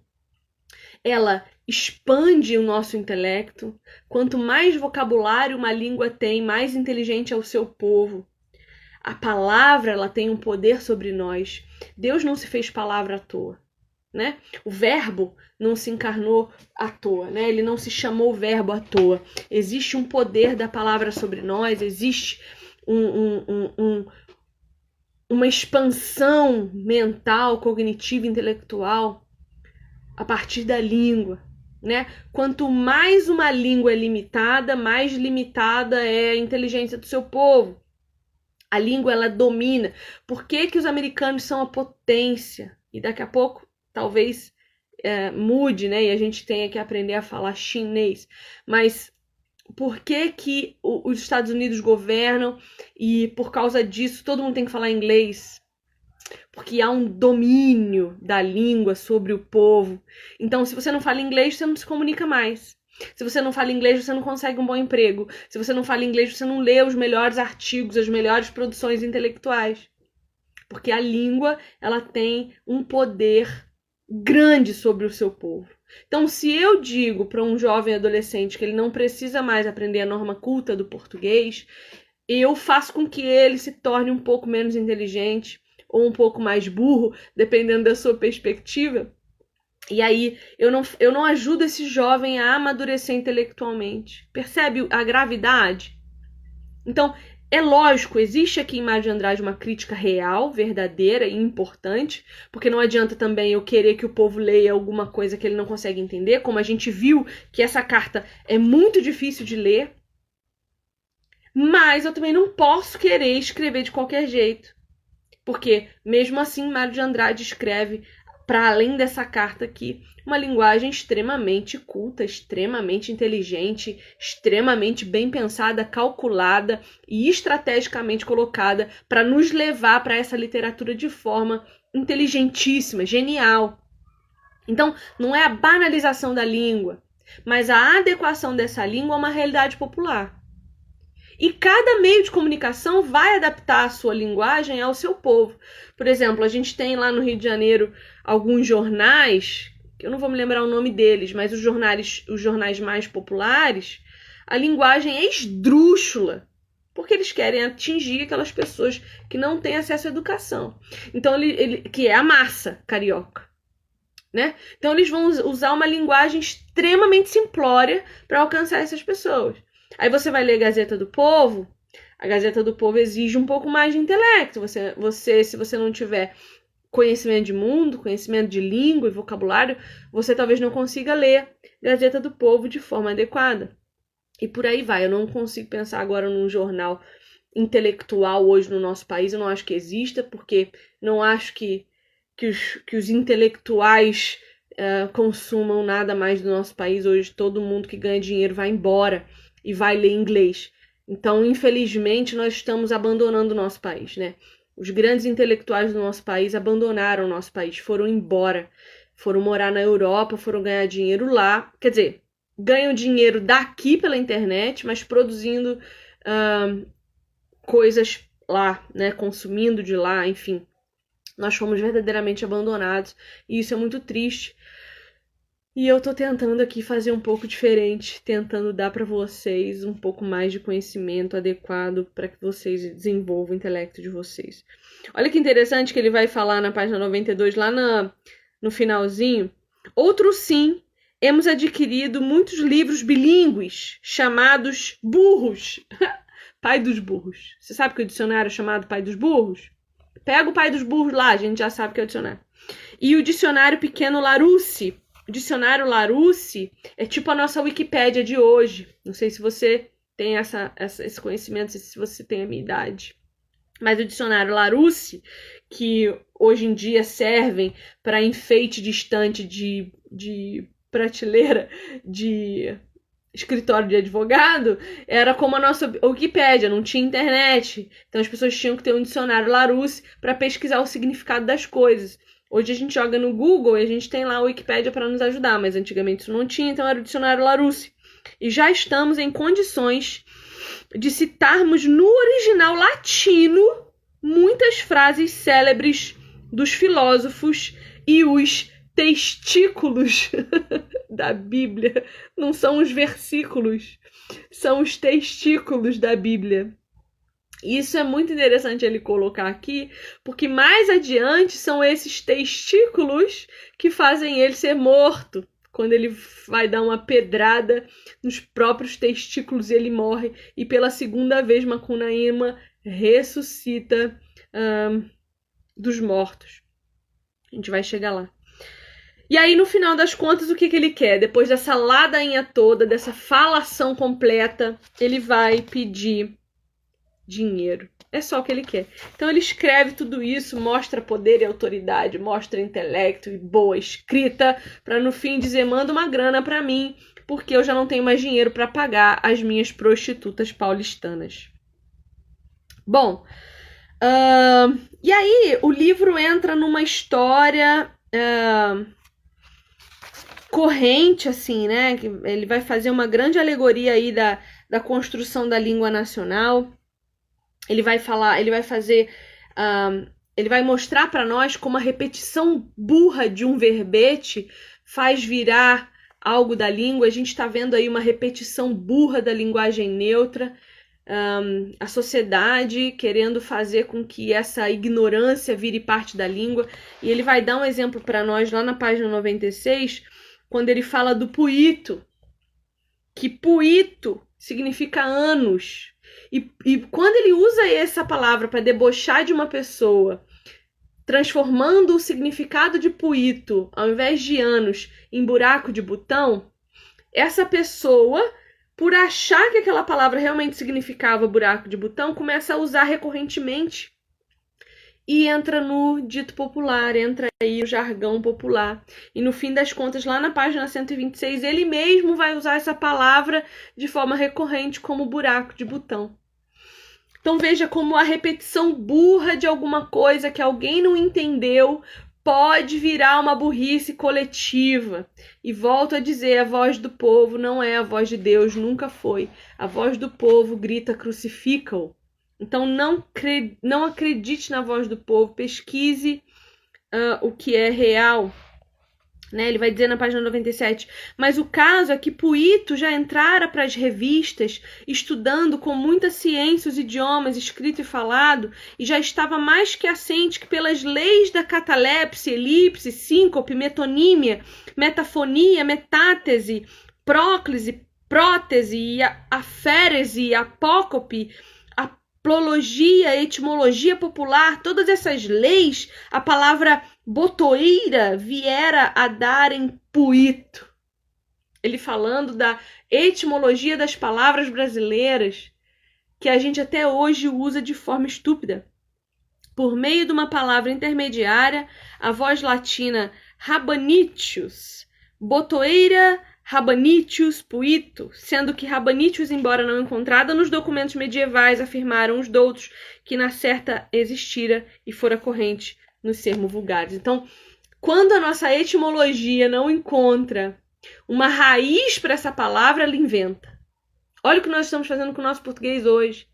S1: ela expande o nosso intelecto. Quanto mais vocabulário uma língua tem, mais inteligente é o seu povo. A palavra ela tem um poder sobre nós. Deus não se fez palavra à toa, né? O verbo não se encarnou à toa, né? Ele não se chamou verbo à toa. Existe um poder da palavra sobre nós, existe um, um, um, um uma expansão mental, cognitiva, intelectual a partir da língua, né? Quanto mais uma língua é limitada, mais limitada é a inteligência do seu povo. A língua ela domina. Por que, que os americanos são a potência? E daqui a pouco talvez é, mude, né? E a gente tenha que aprender a falar chinês. Mas por que, que os Estados Unidos governam e por causa disso todo mundo tem que falar inglês? Porque há um domínio da língua sobre o povo. Então, se você não fala inglês, você não se comunica mais. Se você não fala inglês, você não consegue um bom emprego. Se você não fala inglês, você não lê os melhores artigos, as melhores produções intelectuais. Porque a língua, ela tem um poder grande sobre o seu povo. Então, se eu digo para um jovem adolescente que ele não precisa mais aprender a norma culta do português, eu faço com que ele se torne um pouco menos inteligente ou um pouco mais burro, dependendo da sua perspectiva, e aí eu não, eu não ajudo esse jovem a amadurecer intelectualmente. Percebe a gravidade? Então, é lógico, existe aqui em Mário de Andrade uma crítica real, verdadeira e importante, porque não adianta também eu querer que o povo leia alguma coisa que ele não consegue entender, como a gente viu que essa carta é muito difícil de ler. Mas eu também não posso querer escrever de qualquer jeito. Porque, mesmo assim, Mário de Andrade escreve para além dessa carta aqui, uma linguagem extremamente culta, extremamente inteligente, extremamente bem pensada, calculada e estrategicamente colocada para nos levar para essa literatura de forma inteligentíssima, genial. Então, não é a banalização da língua, mas a adequação dessa língua a uma realidade popular. E cada meio de comunicação vai adaptar a sua linguagem ao seu povo. Por exemplo, a gente tem lá no Rio de Janeiro alguns jornais, que eu não vou me lembrar o nome deles, mas os jornais, os jornais mais populares, a linguagem é esdrúxula, porque eles querem atingir aquelas pessoas que não têm acesso à educação. Então, ele, ele que é a massa carioca. Né? Então, eles vão usar uma linguagem extremamente simplória para alcançar essas pessoas. Aí você vai ler Gazeta do Povo, a Gazeta do Povo exige um pouco mais de intelecto. Você, você se você não tiver conhecimento de mundo, conhecimento de língua e vocabulário, você talvez não consiga ler Gazeta do Povo de forma adequada. E por aí vai. Eu não consigo pensar agora num jornal intelectual hoje no nosso país. Eu não acho que exista, porque não acho que, que, os, que os intelectuais uh, consumam nada mais do nosso país. Hoje todo mundo que ganha dinheiro vai embora e vai ler inglês. Então, infelizmente, nós estamos abandonando o nosso país, né? Os grandes intelectuais do nosso país abandonaram o nosso país, foram embora, foram morar na Europa, foram ganhar dinheiro lá. Quer dizer, ganham dinheiro daqui pela internet, mas produzindo uh, coisas lá, né? Consumindo de lá, enfim. Nós fomos verdadeiramente abandonados e isso é muito triste. E eu tô tentando aqui fazer um pouco diferente, tentando dar para vocês um pouco mais de conhecimento adequado para que vocês desenvolvam o intelecto de vocês. Olha que interessante que ele vai falar na página 92, lá na, no finalzinho. Outro sim, hemos adquirido muitos livros bilíngues chamados burros. pai dos burros. Você sabe que o dicionário é chamado pai dos burros? Pega o pai dos burros lá, a gente já sabe que é o dicionário. E o dicionário pequeno Larousse o dicionário Larousse é tipo a nossa Wikipédia de hoje. Não sei se você tem essa, essa, esse conhecimento, se você tem a minha idade. Mas o dicionário Larousse, que hoje em dia servem para enfeite de estante de, de prateleira de escritório de advogado, era como a nossa Wikipédia, não tinha internet. Então as pessoas tinham que ter um dicionário Larousse para pesquisar o significado das coisas. Hoje a gente joga no Google e a gente tem lá a Wikipédia para nos ajudar, mas antigamente isso não tinha, então era o dicionário Larousse. E já estamos em condições de citarmos no original latino muitas frases célebres dos filósofos e os testículos da Bíblia. Não são os versículos, são os testículos da Bíblia. Isso é muito interessante ele colocar aqui, porque mais adiante são esses testículos que fazem ele ser morto. Quando ele vai dar uma pedrada nos próprios testículos, ele morre. E pela segunda vez, Macunaíma ressuscita um, dos mortos. A gente vai chegar lá. E aí, no final das contas, o que, que ele quer? Depois dessa ladainha toda, dessa falação completa, ele vai pedir dinheiro. É só o que ele quer. Então ele escreve tudo isso, mostra poder e autoridade, mostra intelecto e boa escrita, para no fim dizer: manda uma grana para mim, porque eu já não tenho mais dinheiro para pagar as minhas prostitutas paulistanas. Bom, uh, e aí o livro entra numa história uh, corrente, assim, né? Ele vai fazer uma grande alegoria aí da, da construção da língua nacional ele vai falar, ele vai fazer, um, ele vai mostrar para nós como a repetição burra de um verbete faz virar algo da língua. A gente está vendo aí uma repetição burra da linguagem neutra. Um, a sociedade querendo fazer com que essa ignorância vire parte da língua. E ele vai dar um exemplo para nós lá na página 96, quando ele fala do puito, que puito significa anos. E, e quando ele usa essa palavra para debochar de uma pessoa, transformando o significado de puito, ao invés de anos, em buraco de botão, essa pessoa, por achar que aquela palavra realmente significava buraco de botão, começa a usar recorrentemente e entra no dito popular, entra aí o jargão popular. E no fim das contas, lá na página 126, ele mesmo vai usar essa palavra de forma recorrente como buraco de botão. Então veja como a repetição burra de alguma coisa que alguém não entendeu pode virar uma burrice coletiva. E volto a dizer, a voz do povo não é a voz de Deus, nunca foi. A voz do povo grita crucifica-o. Então não, não acredite na voz do povo, pesquise uh, o que é real. Né? Ele vai dizer na página 97. Mas o caso é que Puito já entrara para as revistas, estudando com muita ciência os idiomas escrito e falado, e já estava mais que assente que pelas leis da catalepse, elipse, síncope, metonímia, metafonia, metátese, próclise, prótese, aférese, apócope, plologia, etimologia popular, todas essas leis, a palavra botoeira viera a dar em puito. Ele falando da etimologia das palavras brasileiras, que a gente até hoje usa de forma estúpida. Por meio de uma palavra intermediária, a voz latina rabanitius, botoeira Rabanitius Puito, sendo que Rabanitius, embora não encontrada nos documentos medievais, afirmaram os doutos que na certa existira e fora corrente nos termos vulgares. Então, quando a nossa etimologia não encontra uma raiz para essa palavra, ela inventa. Olha o que nós estamos fazendo com o nosso português hoje,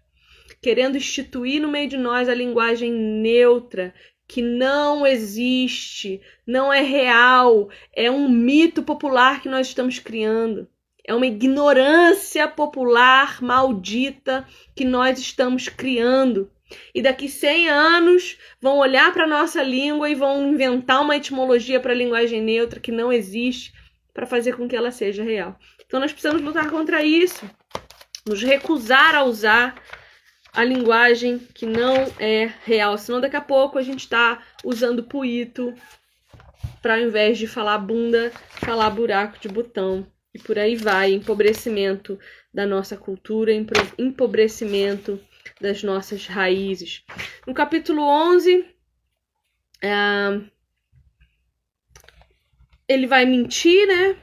S1: querendo instituir no meio de nós a linguagem neutra, que não existe, não é real, é um mito popular que nós estamos criando. É uma ignorância popular maldita que nós estamos criando. E daqui 100 anos vão olhar para a nossa língua e vão inventar uma etimologia para a linguagem neutra que não existe para fazer com que ela seja real. Então nós precisamos lutar contra isso, nos recusar a usar a linguagem que não é real. Senão daqui a pouco a gente está usando puito para ao invés de falar bunda, falar buraco de botão. E por aí vai, empobrecimento da nossa cultura, empobrecimento das nossas raízes. No capítulo 11, é, ele vai mentir, né?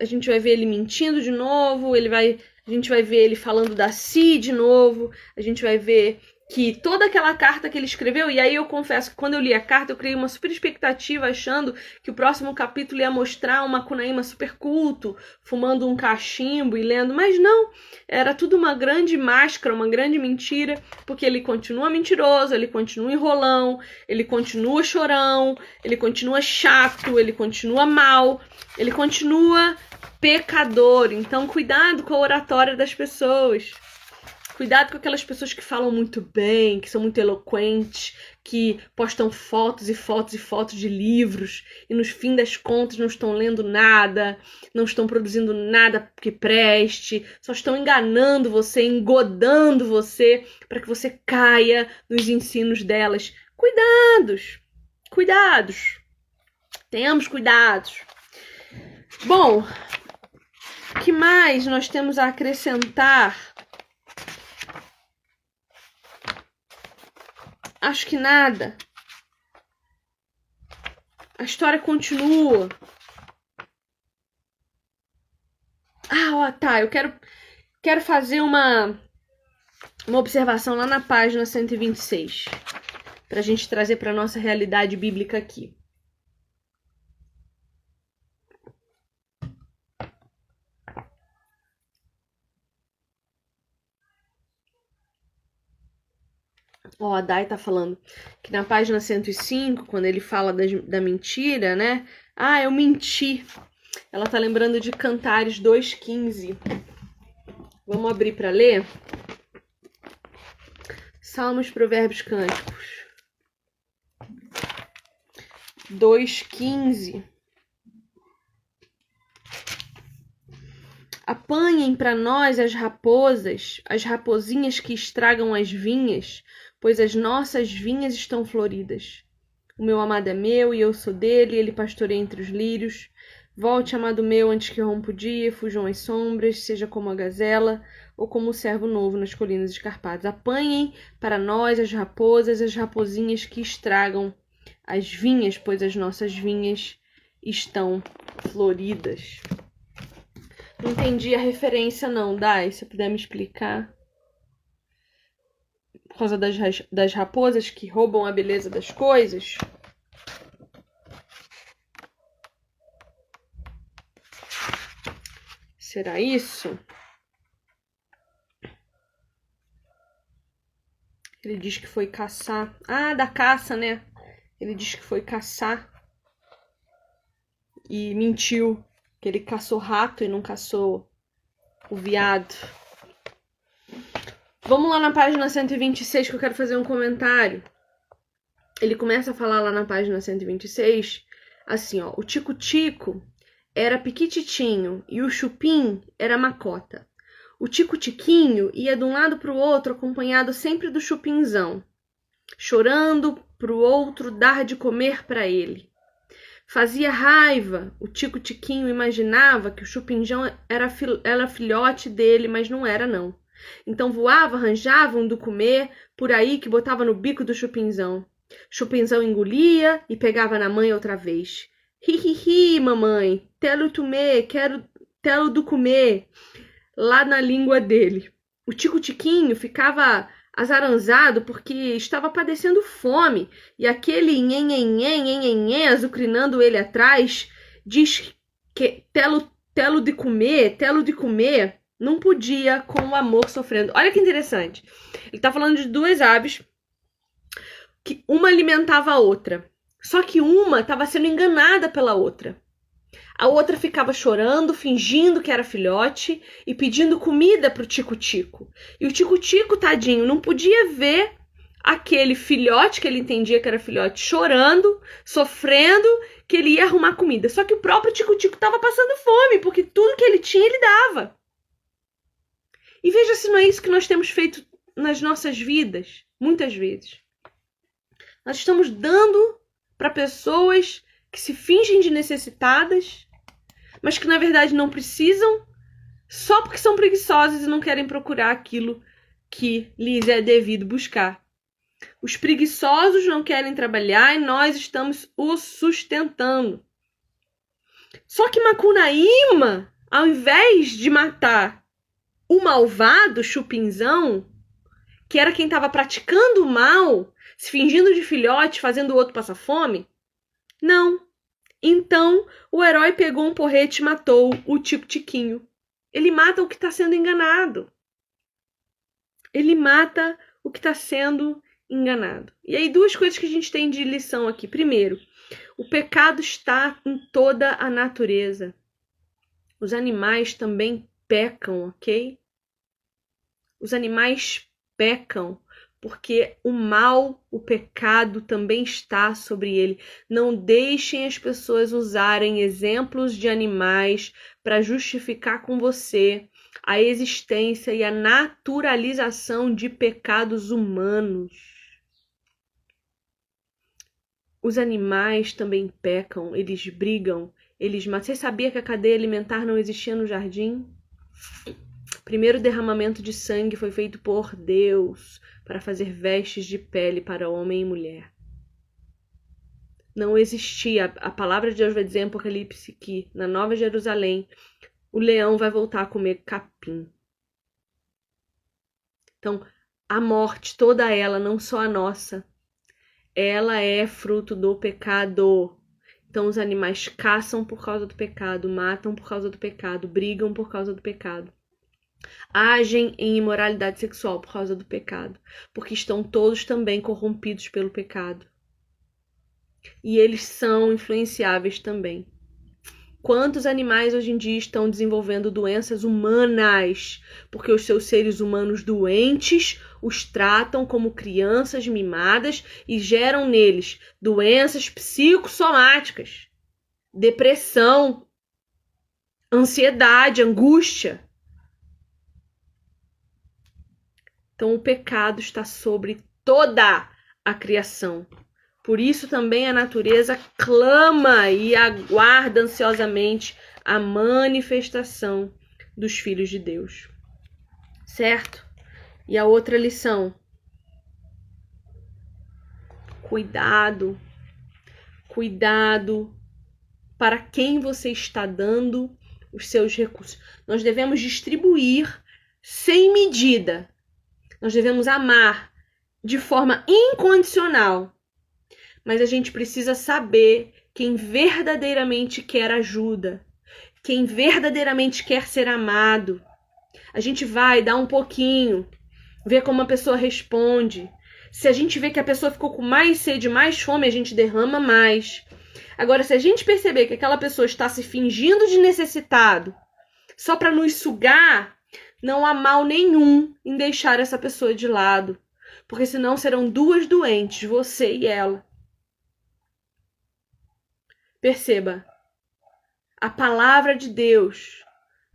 S1: A gente vai ver ele mentindo de novo, ele vai a gente vai ver ele falando da Si de novo, a gente vai ver que toda aquela carta que ele escreveu, e aí eu confesso que quando eu li a carta eu criei uma super expectativa achando que o próximo capítulo ia mostrar uma Cunaíma super culto, fumando um cachimbo e lendo, mas não, era tudo uma grande máscara, uma grande mentira, porque ele continua mentiroso, ele continua enrolão, ele continua chorão, ele continua chato, ele continua mal, ele continua pecador. Então, cuidado com a oratória das pessoas. Cuidado com aquelas pessoas que falam muito bem, que são muito eloquentes, que postam fotos e fotos e fotos de livros e no fim das contas não estão lendo nada, não estão produzindo nada que preste, só estão enganando você, engodando você para que você caia nos ensinos delas. Cuidados! Cuidados! Tenhamos cuidados. Bom, o que mais nós temos a acrescentar? Acho que nada. A história continua. Ah, ó, tá. Eu quero, quero fazer uma, uma observação lá na página 126. Para a gente trazer para nossa realidade bíblica aqui. Ó, a Dai tá falando que na página 105, quando ele fala da, da mentira, né? Ah, eu menti. Ela tá lembrando de Cantares 2,15. Vamos abrir para ler? Salmos, Provérbios, Cânticos. 2,15. Apanhem para nós as raposas, as rapozinhas que estragam as vinhas, pois as nossas vinhas estão floridas. O meu amado é meu e eu sou dele, ele pastoreia entre os lírios. Volte, amado meu, antes que rompa o dia, fujam as sombras, seja como a gazela ou como o servo novo nas colinas escarpadas. Apanhem para nós as raposas, as rapozinhas que estragam as vinhas, pois as nossas vinhas estão floridas. Não entendi a referência, não, Dai. Se puder me explicar por causa das, das raposas que roubam a beleza das coisas. Será isso? Ele diz que foi caçar. Ah, da caça, né? Ele diz que foi caçar e mentiu que ele caçou rato e não caçou o viado. Vamos lá na página 126 que eu quero fazer um comentário. Ele começa a falar lá na página 126 assim, ó, o tico-tico era piquititinho e o chupim era macota. O tico-tiquinho ia de um lado para o outro, acompanhado sempre do chupinzão, chorando para o outro dar de comer para ele. Fazia raiva, o tico-tiquinho imaginava que o chupinzão era, fil era filhote dele, mas não era não. Então voava, arranjava um do comer por aí que botava no bico do chupinzão. Chupinzão engolia e pegava na mãe outra vez. Hi, hi, hi, mamãe, telo tumê, quero telo do comer, lá na língua dele. O tico-tiquinho ficava azaranzado porque estava padecendo fome e aquele nhenhenhen, nhenhenhen, azucrinando ele atrás, diz que telo, telo de comer, telo de comer, não podia com o amor sofrendo. Olha que interessante. Ele está falando de duas aves que uma alimentava a outra. Só que uma estava sendo enganada pela outra. A outra ficava chorando, fingindo que era filhote e pedindo comida pro Tico-Tico. E o Tico-Tico, tadinho, não podia ver aquele filhote que ele entendia que era filhote chorando, sofrendo, que ele ia arrumar comida. Só que o próprio Tico-Tico estava passando fome, porque tudo que ele tinha ele dava. E veja se não é isso que nós temos feito nas nossas vidas, muitas vezes. Nós estamos dando para pessoas que se fingem de necessitadas, mas que na verdade não precisam, só porque são preguiçosas e não querem procurar aquilo que lhes é devido buscar. Os preguiçosos não querem trabalhar e nós estamos os sustentando. Só que Macunaíma, ao invés de matar o malvado chupinzão, que era quem estava praticando o mal, se fingindo de filhote, fazendo o outro passar fome? Não. Então, o herói pegou um porrete e matou o Tico-Tiquinho. Ele mata o que está sendo enganado. Ele mata o que está sendo enganado. E aí, duas coisas que a gente tem de lição aqui. Primeiro, o pecado está em toda a natureza. Os animais também pecam, ok? Os animais pecam porque o mal, o pecado também está sobre ele. Não deixem as pessoas usarem exemplos de animais para justificar com você a existência e a naturalização de pecados humanos. Os animais também pecam, eles brigam, eles matam. Você sabia que a cadeia alimentar não existia no jardim? Primeiro derramamento de sangue foi feito por Deus para fazer vestes de pele para homem e mulher. Não existia. A palavra de Deus vai dizer em Apocalipse que na Nova Jerusalém o leão vai voltar a comer capim. Então, a morte, toda ela, não só a nossa, ela é fruto do pecado. Então, os animais caçam por causa do pecado, matam por causa do pecado, brigam por causa do pecado agem em imoralidade sexual por causa do pecado, porque estão todos também corrompidos pelo pecado. E eles são influenciáveis também. Quantos animais hoje em dia estão desenvolvendo doenças humanas? Porque os seus seres humanos doentes os tratam como crianças mimadas e geram neles doenças psicossomáticas, depressão, ansiedade, angústia. Então o pecado está sobre toda a criação. Por isso também a natureza clama e aguarda ansiosamente a manifestação dos filhos de Deus. Certo? E a outra lição: cuidado, cuidado para quem você está dando os seus recursos. Nós devemos distribuir sem medida nós devemos amar de forma incondicional. Mas a gente precisa saber quem verdadeiramente quer ajuda, quem verdadeiramente quer ser amado. A gente vai dar um pouquinho, ver como a pessoa responde. Se a gente vê que a pessoa ficou com mais sede, mais fome, a gente derrama mais. Agora, se a gente perceber que aquela pessoa está se fingindo de necessitado só para nos sugar, não há mal nenhum em deixar essa pessoa de lado, porque senão serão duas doentes, você e ela. Perceba, a palavra de Deus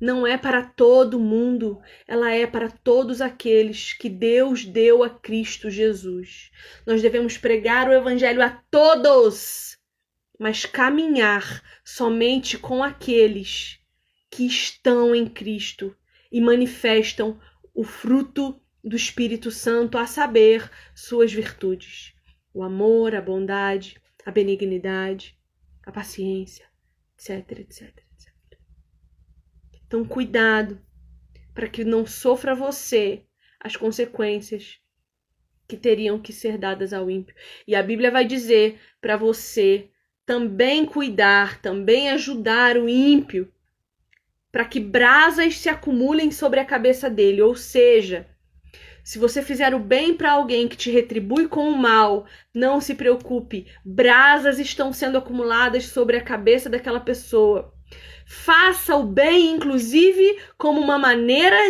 S1: não é para todo mundo, ela é para todos aqueles que Deus deu a Cristo Jesus. Nós devemos pregar o Evangelho a todos, mas caminhar somente com aqueles que estão em Cristo e manifestam o fruto do Espírito Santo, a saber, suas virtudes: o amor, a bondade, a benignidade, a paciência, etc, etc. Então, cuidado para que não sofra você as consequências que teriam que ser dadas ao ímpio. E a Bíblia vai dizer para você também cuidar, também ajudar o ímpio, para que brasas se acumulem sobre a cabeça dele. Ou seja, se você fizer o bem para alguém que te retribui com o mal, não se preocupe, brasas estão sendo acumuladas sobre a cabeça daquela pessoa. Faça o bem, inclusive, como uma maneira